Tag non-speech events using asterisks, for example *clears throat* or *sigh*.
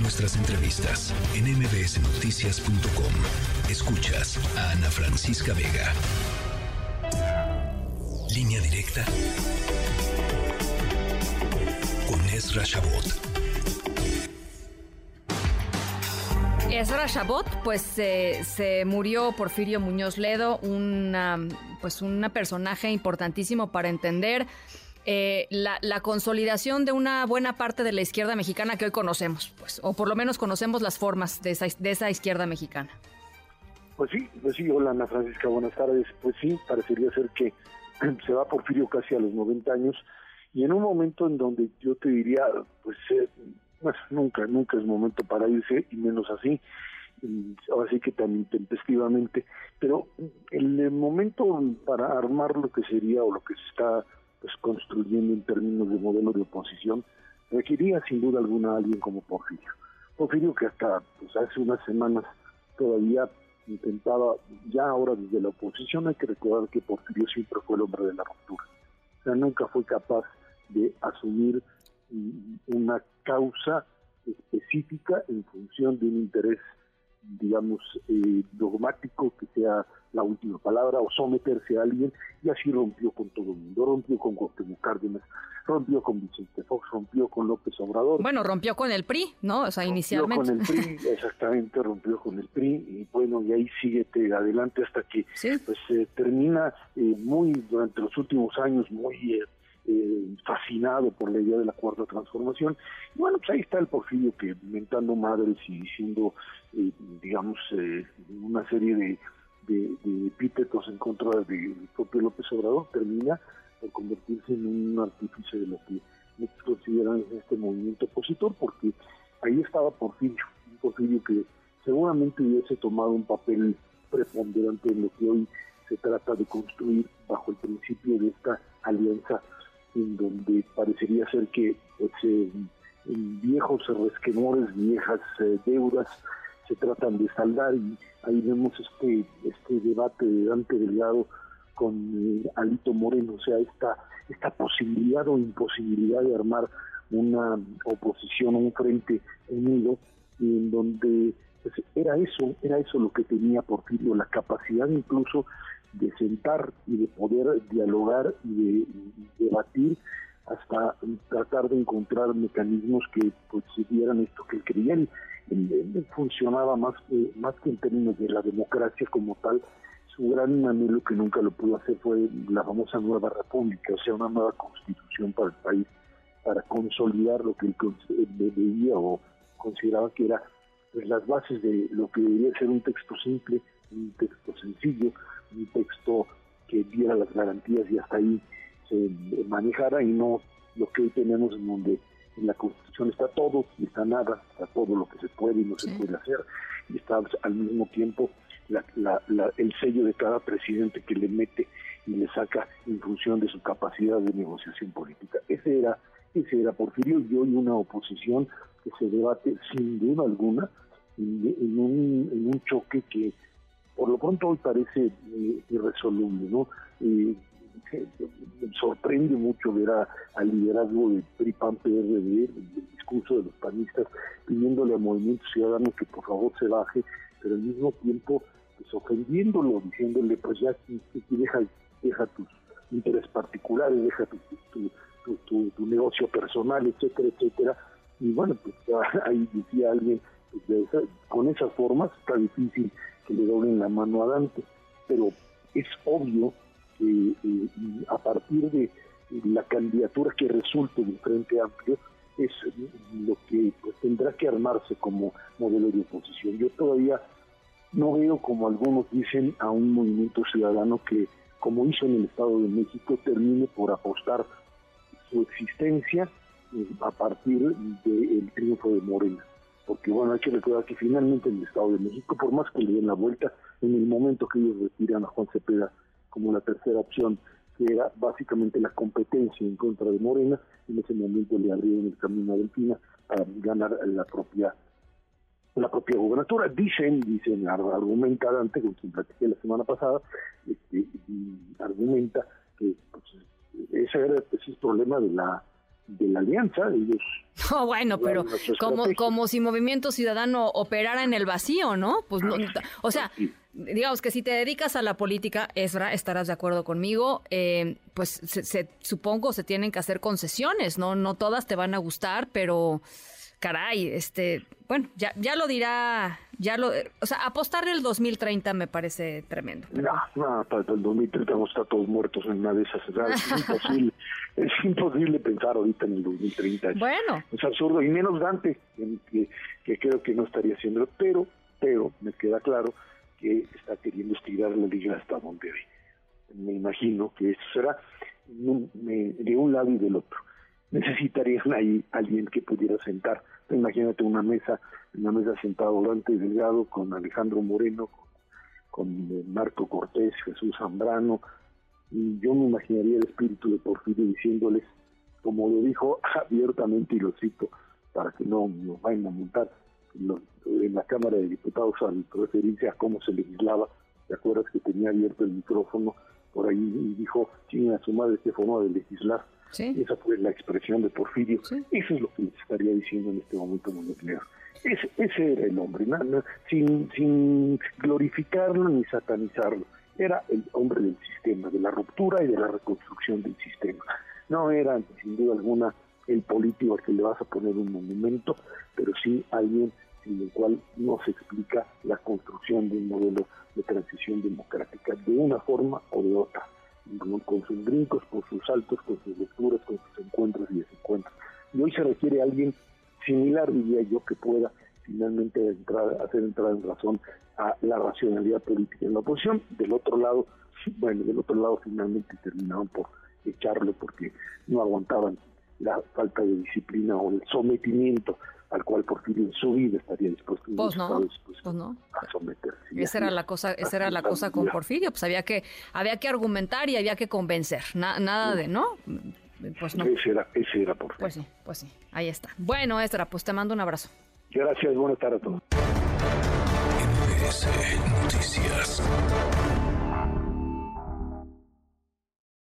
Nuestras entrevistas en mbsnoticias.com. Escuchas a Ana Francisca Vega. Línea directa con Ezra Shabot. Ezra Shabot, pues se murió Porfirio Muñoz Ledo, una, pues un personaje importantísimo para entender eh, la, consolidación de una buena parte de la izquierda mexicana que hoy conocemos, pues, o por lo menos conocemos las formas de esa, de esa izquierda mexicana. Pues sí, pues sí, hola Ana Francisca, buenas tardes. Pues sí, parecería ser que *clears throat* se va Porfirio casi a los 90 años y en un momento en donde yo te diría, pues, eh, pues nunca, nunca es momento para irse y menos así, ahora sí que tan intempestivamente, pero el momento para armar lo que sería o lo que se está pues, construyendo en términos de modelo de oposición, requería sin duda alguna a alguien como Porfirio. Porfirio que hasta pues, hace unas semanas todavía intentaba, ya ahora desde la oposición hay que recordar que Porfirio siempre fue el hombre de la ruptura. O sea, nunca fue capaz de asumir una causa específica en función de un interés, digamos, eh, dogmático que sea la última palabra o someterse a alguien y así rompió con todo el mundo, rompió con Cuauhtémoc Cárdenas, rompió con Vicente Fox, rompió con López Obrador. Bueno, rompió con el PRI, ¿no? O sea, inicialmente. con el PRI, *laughs* exactamente, rompió con el PRI y bueno, y ahí sigue adelante hasta que pues termina eh, muy, durante los últimos años, muy... Eh, eh, fascinado por la idea de la cuarta transformación. Y bueno, pues ahí está el Porfirio que inventando madres y diciendo, digamos, una serie de, de, epítetos en contra del propio López Obrador termina por convertirse en un artífice de lo que muchos consideran este movimiento opositor, porque ahí estaba Porfirio, un Porfirio que seguramente hubiese tomado un papel preponderante en lo que hoy se trata de construir bajo el principio de esta alianza en donde parecería ser que pues, eh, viejos resquemores, viejas eh, deudas se tratan de saldar y ahí vemos este este debate de Dante Delgado con eh, Alito Moreno, o sea, esta, esta posibilidad o imposibilidad de armar una oposición, un frente unido, en donde era eso, era eso lo que tenía Porfirio, la capacidad incluso de sentar y de poder dialogar y de, debatir hasta tratar de encontrar mecanismos que pues dieran esto que él quería funcionaba más que, más que en términos de la democracia como tal. Su gran anhelo que nunca lo pudo hacer fue la famosa nueva república, o sea, una nueva constitución para el país, para consolidar lo que él veía o consideraba que era pues, las bases de lo que debería ser un texto simple, un texto sencillo, un texto que diera las garantías y hasta ahí se manejara y no lo que hoy tenemos en donde en la Constitución está todo y está nada, está todo lo que se puede y no se puede hacer, y está al mismo tiempo el sello de cada presidente que le mete y le saca en función de su capacidad de negociación política. Ese era, ese era Porfirio y hoy una oposición que se debate sin duda alguna en, un, choque que por lo pronto hoy parece eh, irresoluble, ¿no? Eh, sorprende mucho ver al liderazgo de PRI PAN PRD, el discurso de los panistas pidiéndole al Movimiento Ciudadano que por favor se baje, pero al mismo tiempo pues ofendiéndolo, diciéndole pues ya deja, deja tus intereses particulares, deja tu, tu, negocio personal, etcétera, etcétera. Y bueno, pues *laughs* ahí decía alguien, pues, con esas formas está difícil que le doblen la mano a Dante, pero es obvio a partir de la candidatura que resulte del Frente Amplio es lo que pues, tendrá que armarse como modelo de oposición. Yo todavía no veo, como algunos dicen, a un movimiento ciudadano que, como hizo en el Estado de México, termine por apostar su existencia eh, a partir del triunfo de Morena. Porque bueno, hay que recordar que finalmente en el Estado de México, por más que le den la vuelta, en el momento que ellos retiran a Juan Cepeda como la tercera opción, que era básicamente la competencia en contra de Morena, en ese momento le abrieron el camino a Delfina para ganar la propia la propia gobernatura. Dicen, dicen, argumenta Dante, con quien platiqué la semana pasada, este, argumenta ese el problema de la de la alianza. Ellos *laughs* no, bueno, pero como, como si Movimiento Ciudadano operara en el vacío, ¿no? Pues no, o sea, digamos que si te dedicas a la política, Esra, estarás de acuerdo conmigo, eh, pues se, supongo se tienen que hacer concesiones, ¿no? No todas te van a gustar, pero caray, este, bueno, ya, ya lo dirá, ya lo, o sea, apostarle el 2030 me parece tremendo. No, no, para el 2030 vamos a estar todos muertos en una de esas, es *laughs* imposible, es imposible pensar ahorita en el 2030. Bueno. Es absurdo, y menos Dante, que, que creo que no estaría haciendo, pero, pero me queda claro que está queriendo estirar la liga hasta donde ve. Me imagino que eso será de un lado y del otro necesitarían ahí alguien que pudiera sentar. Imagínate una mesa, una mesa sentado Dante Delgado con Alejandro Moreno, con, eh, Marco Cortés, Jesús Zambrano, y yo me imaginaría el espíritu de Porfirio diciéndoles, como lo dijo *laughs* abiertamente y lo cito, para que no nos vayan a montar, en la Cámara de Diputados al referirse a cómo se legislaba, ¿te acuerdas que tenía abierto el micrófono por ahí y dijo, a su madre qué forma de legislar? Esa fue la expresión de Porfirio. Eso es lo que les estaría diciendo en este momento nuclear. Ese, ese era el hombre, sin, sin glorificarlo ni satanizarlo. Era el hombre del sistema, de la ruptura y de la reconstrucción del sistema. No era, sin duda alguna, el político al que le vas a poner un monumento, pero sí alguien sin el cual no se explica la construcción de un modelo de transición democrática de una forma o de otra con sus brincos, con sus saltos, con sus lecturas, con sus encuentros y desencuentros. Y hoy se requiere alguien similar, diría yo, que pueda finalmente entrar, hacer entrar en razón a la racionalidad política en la oposición. Del otro lado, bueno, del otro lado finalmente terminaron por echarlo porque no aguantaban la falta de disciplina o el sometimiento al cual Porfirio en su vida estaría dispuesto, pues, pues a someterse. Esa era la cosa, esa era la cosa con Porfirio, pues había que, había que argumentar y había que convencer, nada de, ¿no? Pues no. Ese era, ese era Porfirio. Pues sí, pues sí, ahí está. Bueno, Estra, pues te mando un abrazo. Gracias, buenas tardes a todos.